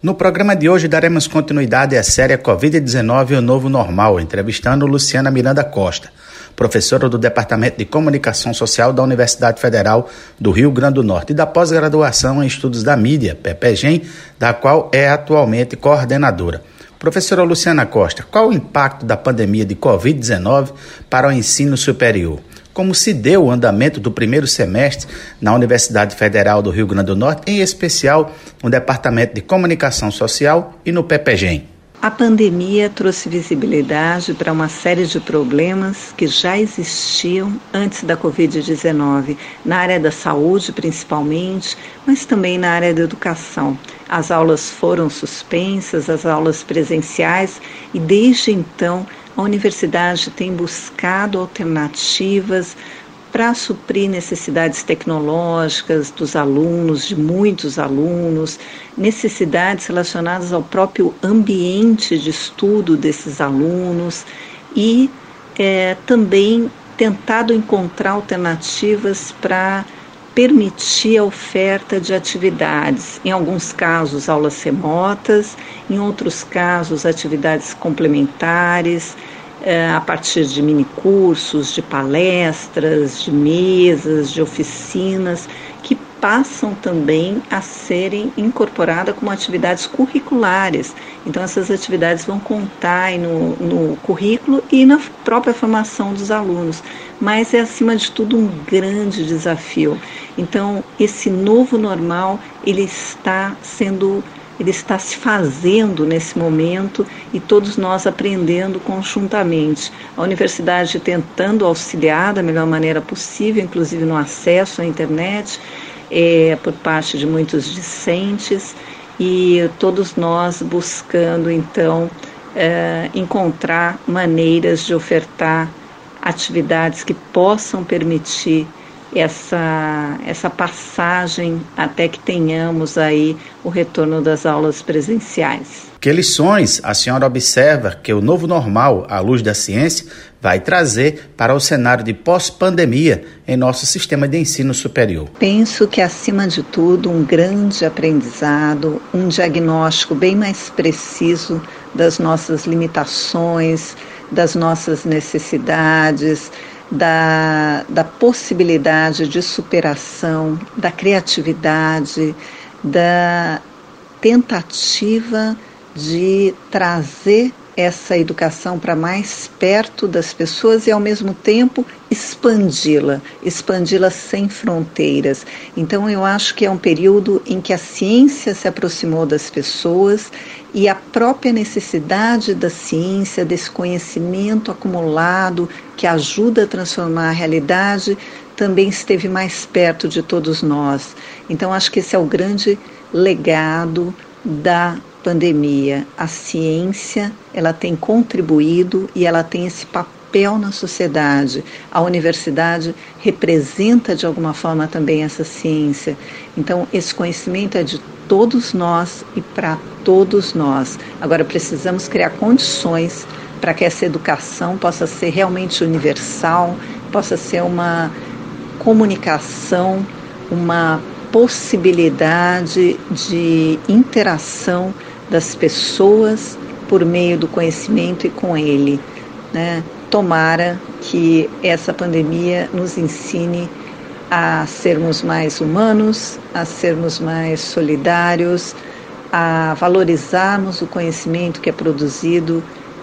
No programa de hoje daremos continuidade à série Covid-19 o Novo Normal, entrevistando Luciana Miranda Costa, professora do Departamento de Comunicação Social da Universidade Federal do Rio Grande do Norte e da pós-graduação em Estudos da Mídia, PPGEM, da qual é atualmente coordenadora. Professora Luciana Costa, qual o impacto da pandemia de Covid-19 para o ensino superior? Como se deu o andamento do primeiro semestre na Universidade Federal do Rio Grande do Norte, em especial no Departamento de Comunicação Social e no PPGEM. A pandemia trouxe visibilidade para uma série de problemas que já existiam antes da Covid-19, na área da saúde principalmente, mas também na área da educação. As aulas foram suspensas, as aulas presenciais, e desde então a universidade tem buscado alternativas para suprir necessidades tecnológicas dos alunos, de muitos alunos, necessidades relacionadas ao próprio ambiente de estudo desses alunos e é, também tentado encontrar alternativas para permitir a oferta de atividades, em alguns casos aulas remotas, em outros casos atividades complementares, é, a partir de minicursos, de palestras, de mesas, de oficinas, que passam também a serem incorporadas como atividades curriculares. Então, essas atividades vão contar no, no currículo e na própria formação dos alunos. Mas é, acima de tudo, um grande desafio. Então, esse novo normal, ele está sendo ele está se fazendo nesse momento e todos nós aprendendo conjuntamente. A universidade tentando auxiliar da melhor maneira possível, inclusive no acesso à internet, é, por parte de muitos discentes, e todos nós buscando então é, encontrar maneiras de ofertar atividades que possam permitir essa, essa passagem até que tenhamos aí o retorno das aulas presenciais. Que lições a senhora observa que o novo normal, à luz da ciência, vai trazer para o cenário de pós-pandemia em nosso sistema de ensino superior? Penso que, acima de tudo, um grande aprendizado, um diagnóstico bem mais preciso das nossas limitações, das nossas necessidades, da, da possibilidade de superação, da criatividade, da tentativa de trazer essa educação para mais perto das pessoas e ao mesmo tempo expandi-la, expandi-la sem fronteiras. Então eu acho que é um período em que a ciência se aproximou das pessoas e a própria necessidade da ciência, desse conhecimento acumulado que ajuda a transformar a realidade, também esteve mais perto de todos nós. Então acho que esse é o grande legado da pandemia, a ciência ela tem contribuído e ela tem esse papel na sociedade. A universidade representa de alguma forma também essa ciência. Então, esse conhecimento é de todos nós e para todos nós. Agora, precisamos criar condições para que essa educação possa ser realmente universal, possa ser uma comunicação, uma possibilidade de interação das pessoas por meio do conhecimento e com ele. Né? Tomara que essa pandemia nos ensine a sermos mais humanos, a sermos mais solidários, a valorizarmos o conhecimento que é produzido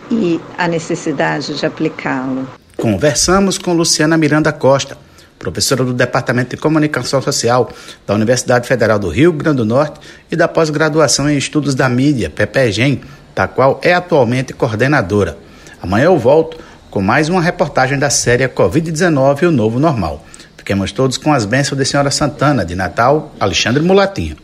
e a necessidade de aplicá-lo. Conversamos com Luciana Miranda Costa professora do Departamento de Comunicação Social da Universidade Federal do Rio Grande do Norte e da pós-graduação em Estudos da Mídia, PPGEM, da qual é atualmente coordenadora. Amanhã eu volto com mais uma reportagem da série Covid-19 e o Novo Normal. Fiquemos todos com as bênçãos de Senhora Santana, de Natal, Alexandre Mulatinho.